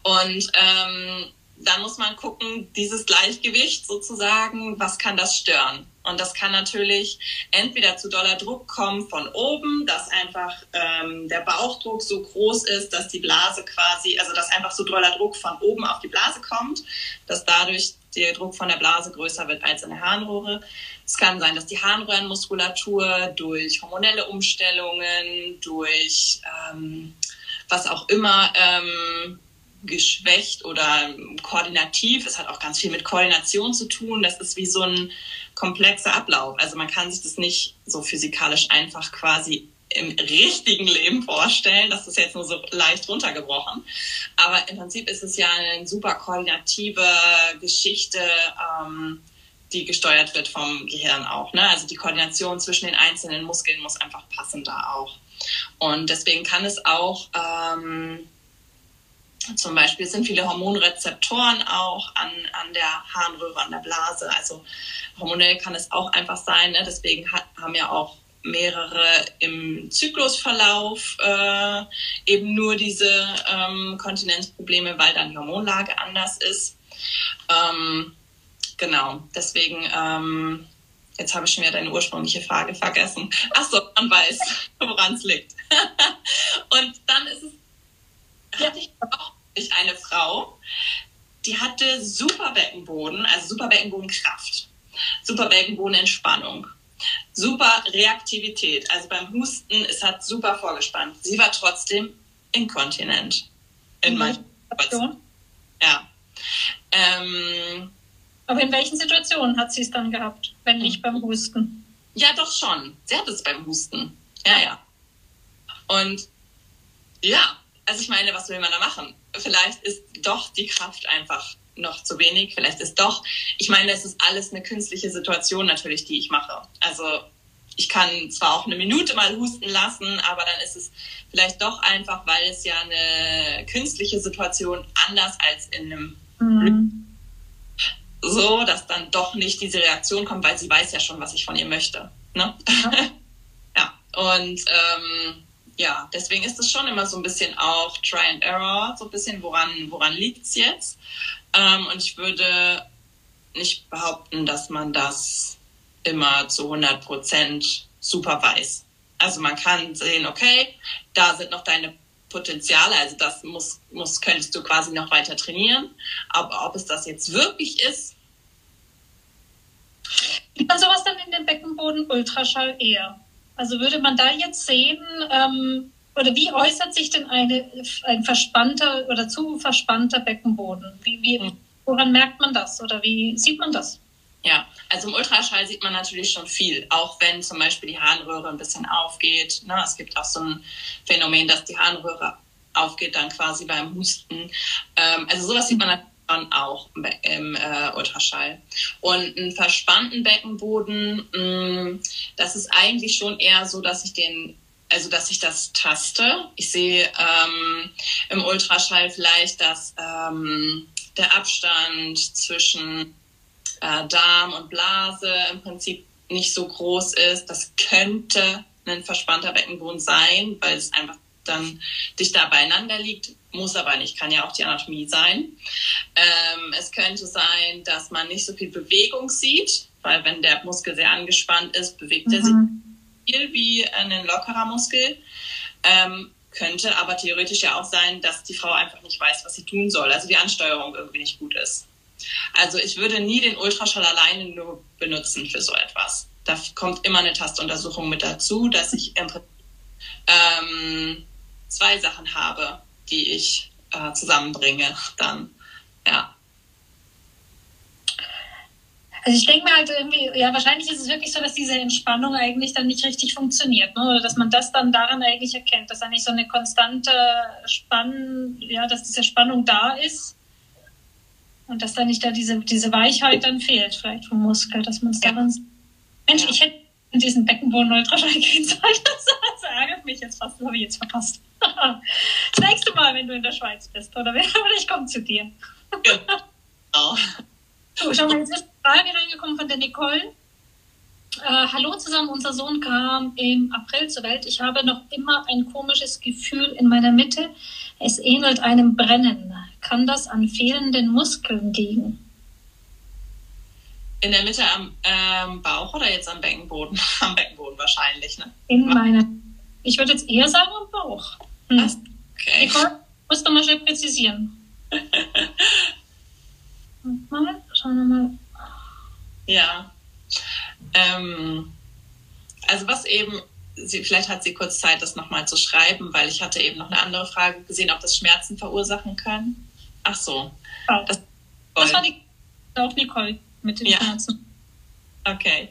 und ähm, dann muss man gucken, dieses Gleichgewicht sozusagen, was kann das stören? Und das kann natürlich entweder zu doller Druck kommen von oben, dass einfach ähm, der Bauchdruck so groß ist, dass die Blase quasi, also dass einfach so doller Druck von oben auf die Blase kommt, dass dadurch der Druck von der Blase größer wird als in der Harnröhre. Es kann sein, dass die Harnröhrenmuskulatur durch hormonelle Umstellungen, durch ähm, was auch immer ähm, geschwächt oder koordinativ. Es hat auch ganz viel mit Koordination zu tun. Das ist wie so ein komplexer Ablauf. Also man kann sich das nicht so physikalisch einfach quasi im richtigen Leben vorstellen. Das ist jetzt nur so leicht runtergebrochen. Aber im Prinzip ist es ja eine super koordinative Geschichte, ähm, die gesteuert wird vom Gehirn auch. Ne? Also die Koordination zwischen den einzelnen Muskeln muss einfach passen da auch. Und deswegen kann es auch ähm, zum Beispiel sind viele Hormonrezeptoren auch an, an der Harnröhre, an der Blase. Also hormonell kann es auch einfach sein. Ne? Deswegen hat, haben ja auch mehrere im Zyklusverlauf äh, eben nur diese ähm, Kontinenzprobleme, weil dann die Hormonlage anders ist. Ähm, genau, deswegen, ähm, jetzt habe ich schon wieder deine ursprüngliche Frage vergessen. Ach so, man weiß, woran es liegt. Und dann ist es, hatte ich auch eine Frau, die hatte super Beckenboden, also super Beckenbodenkraft, super Beckenbodenentspannung, super Reaktivität. Also beim Husten, es hat super vorgespannt. Sie war trotzdem inkontinent. In mhm. manchen Situationen. Ja. Ähm, Aber in welchen Situationen hat sie es dann gehabt, wenn nicht beim Husten? Ja, doch schon. Sie hat es beim Husten. Ja, ja. Und ja, also ich meine, was will man da machen? Vielleicht ist doch die Kraft einfach noch zu wenig. Vielleicht ist doch, ich meine, es ist alles eine künstliche Situation natürlich, die ich mache. Also ich kann zwar auch eine Minute mal husten lassen, aber dann ist es vielleicht doch einfach, weil es ja eine künstliche Situation anders als in einem mhm. So, dass dann doch nicht diese Reaktion kommt, weil sie weiß ja schon, was ich von ihr möchte. Ne? Ja. ja. Und ähm, ja, deswegen ist es schon immer so ein bisschen auch Try and Error, so ein bisschen, woran, woran liegt's jetzt? Ähm, und ich würde nicht behaupten, dass man das immer zu 100 Prozent super weiß. Also man kann sehen, okay, da sind noch deine Potenziale, also das muss, muss, könntest du quasi noch weiter trainieren. Aber ob es das jetzt wirklich ist. Sieht man sowas dann in Beckenboden Ultraschall eher? Also würde man da jetzt sehen, ähm, oder wie äußert sich denn eine, ein verspannter oder zu verspannter Beckenboden? Wie, wie, hm. woran merkt man das oder wie sieht man das? Ja, also im Ultraschall sieht man natürlich schon viel, auch wenn zum Beispiel die Harnröhre ein bisschen aufgeht. Ne? Es gibt auch so ein Phänomen, dass die Harnröhre aufgeht dann quasi beim Husten. Ähm, also sowas sieht man natürlich schon auch im äh, Ultraschall. Und einen verspannten Beckenboden, mh, mm, das ist eigentlich schon eher so, dass ich den also dass ich das taste. Ich sehe ähm, im Ultraschall vielleicht, dass ähm, der Abstand zwischen äh, Darm und Blase im Prinzip nicht so groß ist. Das könnte ein verspannter Beckenboden sein, weil es einfach dann dichter beieinander liegt muss aber nicht, kann ja auch die Anatomie sein. Ähm, es könnte sein, dass man nicht so viel Bewegung sieht, weil wenn der Muskel sehr angespannt ist, bewegt mhm. er sich viel wie ein lockerer Muskel. Ähm, könnte aber theoretisch ja auch sein, dass die Frau einfach nicht weiß, was sie tun soll, also die Ansteuerung irgendwie nicht gut ist. Also ich würde nie den Ultraschall alleine nur benutzen für so etwas. Da kommt immer eine Tastuntersuchung mit dazu, dass ich im Prinzip ähm, zwei Sachen habe die ich äh, zusammenbringe dann. Ja. Also ich denke mir halt irgendwie, ja, wahrscheinlich ist es wirklich so, dass diese Entspannung eigentlich dann nicht richtig funktioniert, ne? Oder dass man das dann daran eigentlich erkennt, dass da nicht so eine konstante Spannung, ja, dass diese Spannung da ist und dass da nicht da diese, diese Weichheit dann fehlt, vielleicht vom Muskel, dass man es ja. daran. Mensch, ja. ich hätte in diesen Beckenboden Ultraschall gehen sollen. Das, das ärgert mich jetzt fast, das habe ich jetzt verpasst. Das nächste Mal, wenn du in der Schweiz bist, oder, oder ich komme zu dir. Genau. So, schau mal, jetzt ist eine Frage reingekommen von der Nicole. Äh, Hallo zusammen, unser Sohn kam im April zur Welt. Ich habe noch immer ein komisches Gefühl in meiner Mitte. Es ähnelt einem Brennen. Kann das an fehlenden Muskeln liegen? In der Mitte am ähm, Bauch oder jetzt am Beckenboden? am Beckenboden wahrscheinlich, ne? In meiner. Ich würde jetzt eher sagen am Bauch. Hm. Okay. Nicole, musst du mal schnell präzisieren. mal, schauen wir mal. Ja. Ähm, also was eben, sie, vielleicht hat sie kurz Zeit, das nochmal zu schreiben, weil ich hatte eben noch eine andere Frage gesehen, ob das Schmerzen verursachen können. Ach so. Oh. Das, das, war die, auch Nicole mit den ja. Schmerzen. Okay.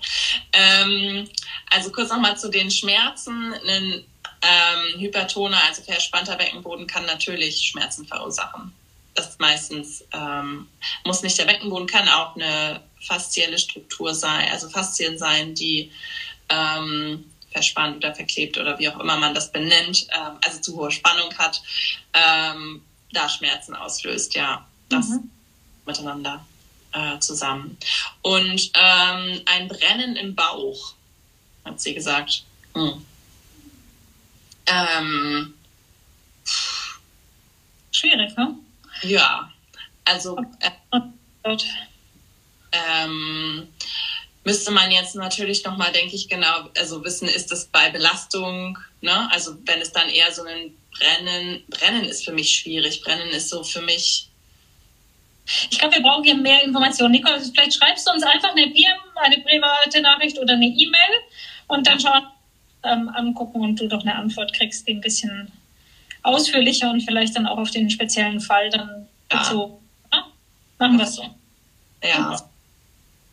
Ähm, also kurz nochmal zu den Schmerzen. Ein ähm, Hypertoner, also verspannter Beckenboden, kann natürlich Schmerzen verursachen das meistens ähm, muss nicht der Beckenboden, kann auch eine faszielle Struktur sein, also Faszien sein, die ähm, verspannt oder verklebt oder wie auch immer man das benennt, ähm, also zu hohe Spannung hat, ähm, da Schmerzen auslöst, ja, das mhm. miteinander äh, zusammen. Und ähm, ein Brennen im Bauch, hat sie gesagt. Hm. Ähm, Schwierig, ne? Ja, also äh, ähm, müsste man jetzt natürlich nochmal, denke ich, genau, also wissen, ist das bei Belastung, ne? Also wenn es dann eher so ein Brennen, Brennen ist für mich schwierig. Brennen ist so für mich. Ich glaube, wir brauchen hier mehr Informationen. Nicole, vielleicht schreibst du uns einfach eine PM, eine private Nachricht oder eine E-Mail und dann schauen, ähm, angucken und du doch eine Antwort kriegst, die ein bisschen ausführlicher und vielleicht dann auch auf den speziellen Fall dann ja. bezogen. Ja? Machen wir es so. Ja.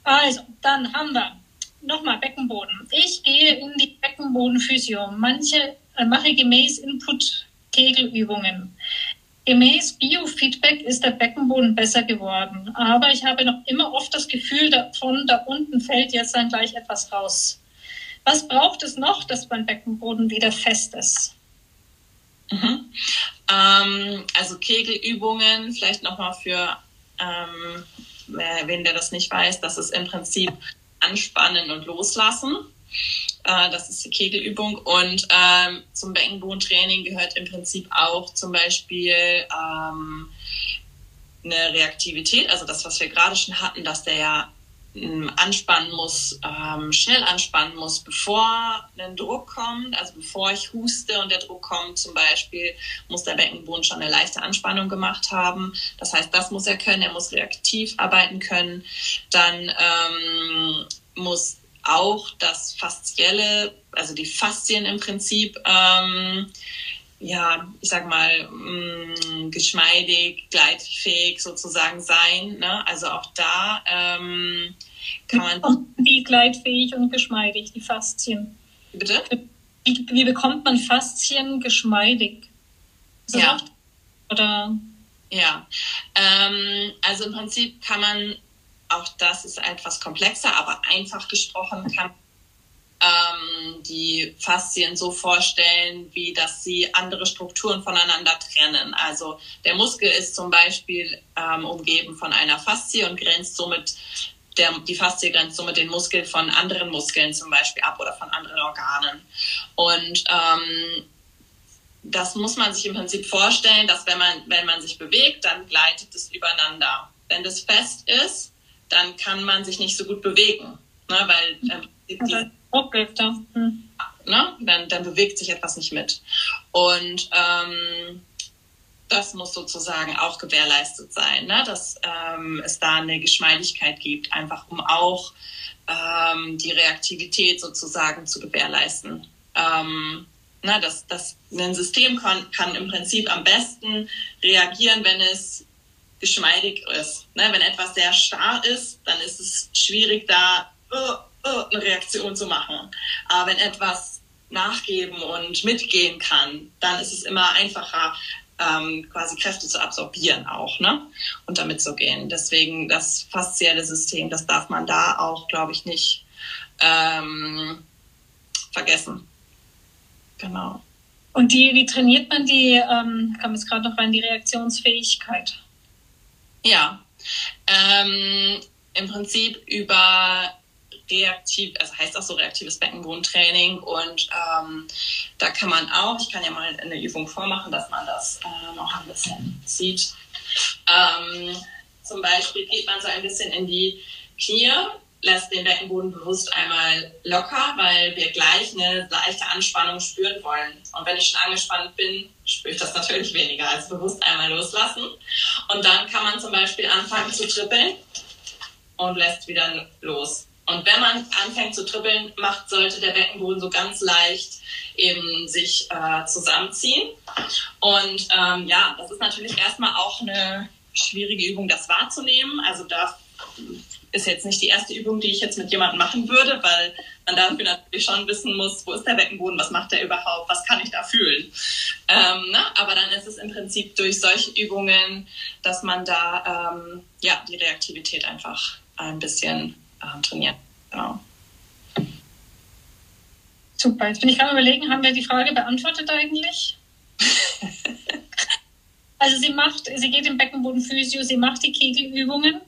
Also, dann haben wir nochmal Beckenboden. Ich gehe in die Beckenbodenphysio. Manche äh, mache gemäß Input Kegelübungen. Gemäß Biofeedback ist der Beckenboden besser geworden, aber ich habe noch immer oft das Gefühl davon, da unten fällt jetzt dann gleich etwas raus. Was braucht es noch, dass mein Beckenboden wieder fest ist? Mhm. Ähm, also Kegelübungen, vielleicht nochmal für ähm, wen der das nicht weiß, das ist im Prinzip anspannen und loslassen. Äh, das ist die Kegelübung. Und ähm, zum Beckenbodentraining gehört im Prinzip auch zum Beispiel ähm, eine Reaktivität, also das, was wir gerade schon hatten, dass der ja anspannen muss, ähm, schnell anspannen muss, bevor ein Druck kommt, also bevor ich huste und der Druck kommt zum Beispiel, muss der Beckenboden schon eine leichte Anspannung gemacht haben. Das heißt, das muss er können, er muss reaktiv arbeiten können. Dann ähm, muss auch das Faszielle, also die Faszien im Prinzip, ähm, ja, ich sag mal, mh, mm, geschmeidig, gleitfähig sozusagen sein. Ne? Also auch da ähm, kann man. Wie gleitfähig und geschmeidig, die Faszien. Bitte? Wie, wie bekommt man Faszien geschmeidig? ja. Auch, oder? Ja, ähm, also im Prinzip kann man, auch das ist etwas komplexer, aber einfach gesprochen kann ähm, die Faszien so vorstellen, wie dass sie andere Strukturen voneinander trennen. Also der Muskel ist zum Beispiel ähm, umgeben von einer Faszie und grenzt somit der, die Faszie grenzt somit den Muskel von anderen Muskeln zum Beispiel ab oder von anderen Organen. Und ähm, das muss man sich im Prinzip vorstellen, dass wenn man, wenn man sich bewegt, dann gleitet es übereinander. Wenn das fest ist, dann kann man sich nicht so gut bewegen, ne, weil äh, die, die, Druckgifte. Hm. Ne? Dann, dann bewegt sich etwas nicht mit. Und ähm, das muss sozusagen auch gewährleistet sein, ne? dass ähm, es da eine Geschmeidigkeit gibt, einfach um auch ähm, die Reaktivität sozusagen zu gewährleisten. Ähm, na, ne? das, das, ein System kann, kann im Prinzip am besten reagieren, wenn es geschmeidig ist. Ne? Wenn etwas sehr starr ist, dann ist es schwierig, da uh, uh, eine Reaktion zu machen. Aber wenn etwas nachgeben und mitgehen kann, dann ist es immer einfacher, ähm, quasi Kräfte zu absorbieren auch, ne? Und damit zu gehen. Deswegen das faszielle System, das darf man da auch, glaube ich, nicht ähm, vergessen. Genau. Und die, wie trainiert man die, ähm, kam jetzt gerade noch rein, die Reaktionsfähigkeit? Ja, ähm, im Prinzip über reaktiv, also heißt auch so reaktives Beckenbodentraining und ähm, da kann man auch, ich kann ja mal eine Übung vormachen, dass man das äh, noch ein bisschen sieht. Ähm, zum Beispiel geht man so ein bisschen in die Knie, lässt den Beckenboden bewusst einmal locker, weil wir gleich eine leichte Anspannung spüren wollen. Und wenn ich schon angespannt bin, spüre ich das natürlich weniger. Also bewusst einmal loslassen. Und dann kann man zum Beispiel anfangen zu trippeln und lässt wieder los. Und wenn man anfängt zu trippeln, macht, sollte der Beckenboden so ganz leicht eben sich äh, zusammenziehen. Und ähm, ja, das ist natürlich erstmal auch eine schwierige Übung, das wahrzunehmen. Also da ist jetzt nicht die erste Übung, die ich jetzt mit jemandem machen würde, weil man dafür natürlich schon wissen muss, wo ist der Beckenboden, was macht der überhaupt, was kann ich da fühlen. Ähm, ne? Aber dann ist es im Prinzip durch solche Übungen, dass man da ähm, ja die Reaktivität einfach ein bisschen ähm, trainiert. Genau. Super, jetzt bin ich gerade überlegen, haben wir die Frage beantwortet eigentlich? also sie macht, sie geht im Beckenboden Physio, sie macht die Kegelübungen.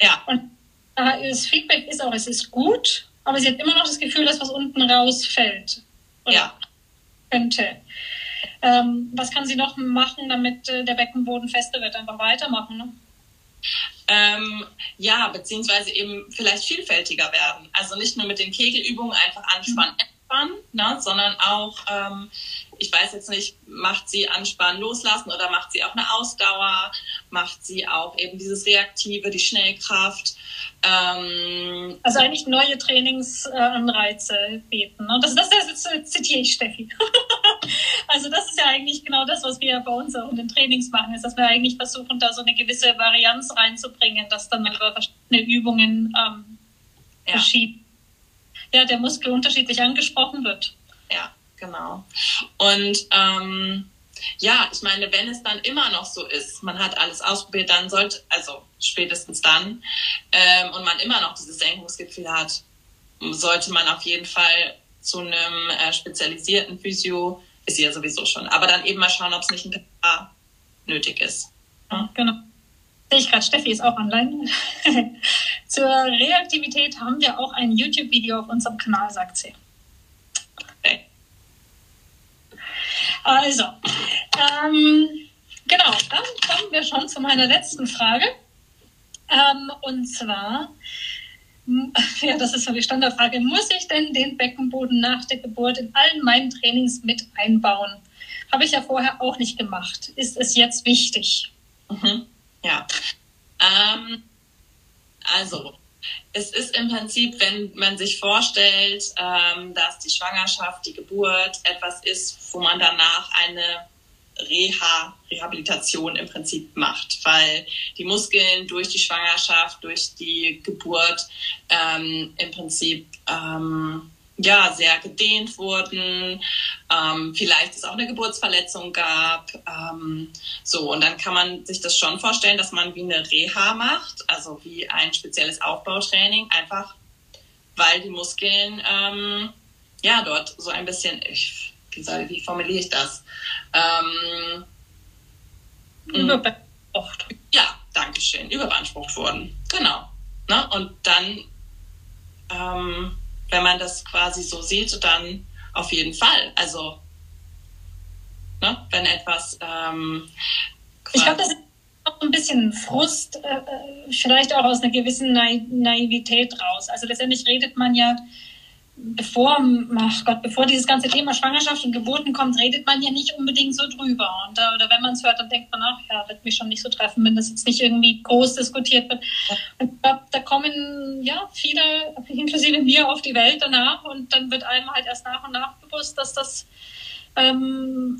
Ja. Und das Feedback ist auch, es ist gut, aber sie hat immer noch das Gefühl, dass was unten rausfällt. Oder ja. Könnte. Ähm, was kann sie noch machen, damit äh, der Beckenboden fester wird? Einfach weitermachen, ne? Ähm, ja, beziehungsweise eben vielleicht vielfältiger werden. Also nicht nur mit den Kegelübungen einfach anspannen, mhm. entspannen, ne, sondern auch, ähm, ich weiß jetzt nicht, macht sie anspannen, loslassen oder macht sie auch eine Ausdauer, macht sie auch eben dieses Reaktive, die Schnellkraft. Ähm, also eigentlich neue Trainingsanreize bieten. Ne? Das, das, das, zitiere ich Steffi. also das ist ja eigentlich genau das, was wir bei uns auch in den Trainings machen, ist, dass wir eigentlich versuchen, da so eine gewisse Varianz reinzubringen, dass dann über verschiedene Übungen ähm, ja. verschieden, ja, der Muskel unterschiedlich angesprochen wird. Genau. Und ähm, ja, ich meine, wenn es dann immer noch so ist, man hat alles ausprobiert, dann sollte, also spätestens dann, ähm, und man immer noch dieses Senkungsgefühl hat, sollte man auf jeden Fall zu einem äh, spezialisierten Physio, ist sie ja sowieso schon, aber dann eben mal schauen, ob es nicht ein PA nötig ist. Ja? Genau. Sehe ich gerade, Steffi ist auch online. Zur Reaktivität haben wir auch ein YouTube-Video auf unserem Kanal, sagt sie. Also, ähm, genau, dann kommen wir schon zu meiner letzten Frage. Ähm, und zwar, ja, das ist so die Standardfrage, muss ich denn den Beckenboden nach der Geburt in allen meinen Trainings mit einbauen? Habe ich ja vorher auch nicht gemacht. Ist es jetzt wichtig? Mhm. Ja. Ähm, also, es ist im Prinzip, wenn man sich vorstellt, ähm, dass die Schwangerschaft, die Geburt etwas ist, wo man danach eine Reha, Rehabilitation im Prinzip macht, weil die Muskeln durch die Schwangerschaft, durch die Geburt ähm, im Prinzip ähm, ja, sehr gedehnt wurden, ähm, vielleicht es auch eine Geburtsverletzung gab. Ähm, so, und dann kann man sich das schon vorstellen, dass man wie eine Reha macht, also wie ein spezielles Aufbautraining, einfach weil die Muskeln ähm, ja dort so ein bisschen, ich, wie, soll, wie formuliere ich das? Ähm, überbeansprucht. Ja, danke schön, überbeansprucht wurden. Genau. Ne? Und dann ähm, wenn man das quasi so sieht, dann auf jeden Fall. Also, ne, wenn etwas. Ähm, ich glaube, das ist auch ein bisschen Frust, äh, äh, vielleicht auch aus einer gewissen Naivität raus. Also letztendlich redet man ja bevor, ach Gott, bevor dieses ganze Thema Schwangerschaft und Geburten kommt, redet man ja nicht unbedingt so drüber. Und, oder wenn man es hört, dann denkt man, ach ja, wird mich schon nicht so treffen, wenn das jetzt nicht irgendwie groß diskutiert wird. Und ich da kommen ja viele, inklusive mir, auf die Welt danach und dann wird einem halt erst nach und nach bewusst, dass das ähm,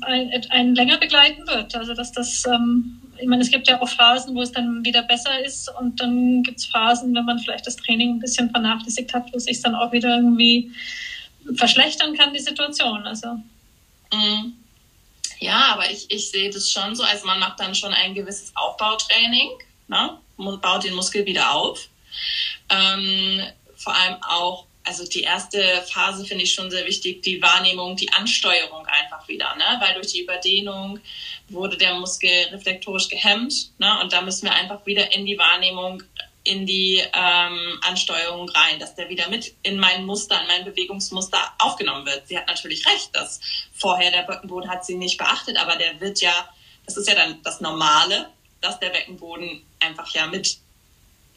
ein länger begleiten wird. Also dass das ähm, ich meine, es gibt ja auch Phasen, wo es dann wieder besser ist und dann gibt es Phasen, wenn man vielleicht das Training ein bisschen vernachlässigt hat, wo es sich dann auch wieder irgendwie verschlechtern kann, die Situation. Also. Mhm. Ja, aber ich, ich sehe das schon so, also man macht dann schon ein gewisses Aufbautraining, ne? baut den Muskel wieder auf. Ähm, vor allem auch, also die erste Phase finde ich schon sehr wichtig, die Wahrnehmung, die Ansteuerung einfach wieder, ne? weil durch die Überdehnung wurde der Muskel reflektorisch gehemmt ne? und da müssen wir einfach wieder in die Wahrnehmung in die ähm, Ansteuerung rein, dass der wieder mit in mein Muster, in mein Bewegungsmuster aufgenommen wird. Sie hat natürlich recht, dass vorher der Beckenboden hat sie nicht beachtet, aber der wird ja, das ist ja dann das Normale, dass der Beckenboden einfach ja mit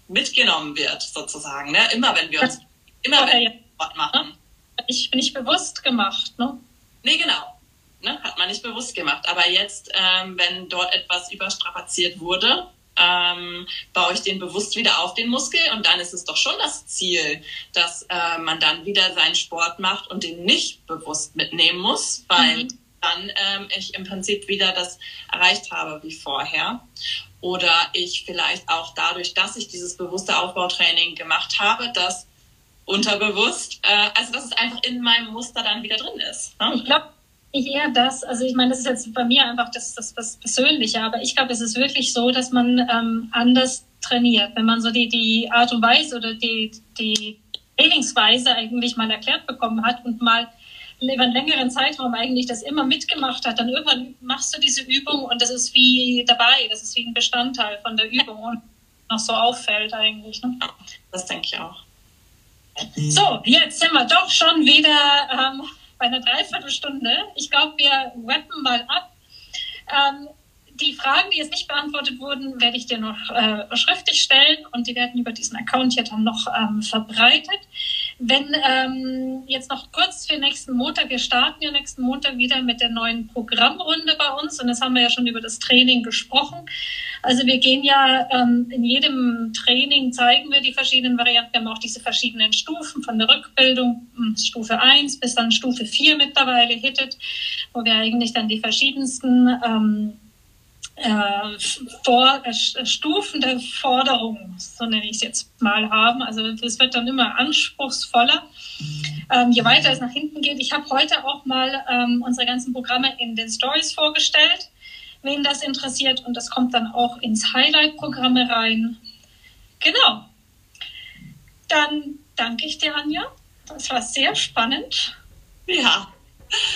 mitgenommen wird, sozusagen. Ne? Immer wenn wir uns, immer wenn wir Sport machen. Ich bin nicht bewusst gemacht, ne? Nee, genau. Ne? Hat man nicht bewusst gemacht. Aber jetzt, ähm, wenn dort etwas überstrapaziert wurde, ähm, baue ich den bewusst wieder auf den Muskel und dann ist es doch schon das Ziel, dass äh, man dann wieder seinen Sport macht und den nicht bewusst mitnehmen muss, weil mhm. dann ähm, ich im Prinzip wieder das erreicht habe wie vorher. Oder ich vielleicht auch dadurch, dass ich dieses bewusste Aufbautraining gemacht habe, das unterbewusst, äh, also dass es einfach in meinem Muster dann wieder drin ist. Ne? Ich glaube, ich eher das, also ich meine, das ist jetzt bei mir einfach das, das, das Persönliche, aber ich glaube, es ist wirklich so, dass man ähm, anders trainiert. Wenn man so die, die Art und Weise oder die, die Trainingsweise eigentlich mal erklärt bekommen hat und mal über einen längeren Zeitraum eigentlich das immer mitgemacht hat, dann irgendwann machst du diese Übung und das ist wie dabei, das ist wie ein Bestandteil von der Übung und noch so auffällt eigentlich. Ne? Ja, das denke ich auch. So, jetzt sind wir doch schon wieder ähm, bei einer Dreiviertelstunde. Ich glaube, wir rappen mal ab. Ähm, die Fragen, die jetzt nicht beantwortet wurden, werde ich dir noch äh, schriftlich stellen und die werden über diesen Account hier dann noch ähm, verbreitet. Wenn ähm, jetzt noch kurz für nächsten Montag, wir starten ja nächsten Montag wieder mit der neuen Programmrunde bei uns und das haben wir ja schon über das Training gesprochen. Also wir gehen ja ähm, in jedem Training zeigen wir die verschiedenen Varianten. Wir haben auch diese verschiedenen Stufen von der Rückbildung, hm, Stufe 1 bis dann Stufe 4 mittlerweile hittet, wo wir eigentlich dann die verschiedensten ähm, äh, vor, äh, Stufen der Forderung, so nenne ich es jetzt mal, haben. Also es wird dann immer anspruchsvoller, ähm, je weiter es nach hinten geht. Ich habe heute auch mal ähm, unsere ganzen Programme in den Stories vorgestellt wen das interessiert. Und das kommt dann auch ins Highlight-Programme rein. Genau. Dann danke ich dir, Anja. Das war sehr spannend. Ja.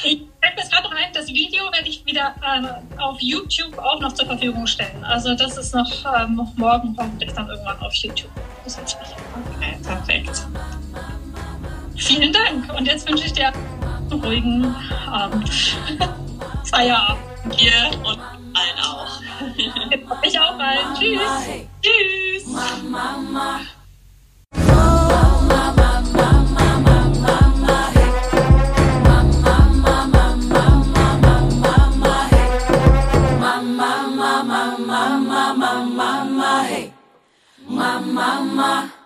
Ich fällt mir gerade noch ein, das Video werde ich wieder äh, auf YouTube auch noch zur Verfügung stellen. Also das ist noch, ähm, noch morgen hoffentlich dann irgendwann auf YouTube. Okay, perfekt. Vielen Dank. Und jetzt wünsche ich dir einen ruhigen Abend. Feierabend. Dir und allen auch. Ich auch allen. Tschüss. Tschüss. Mama.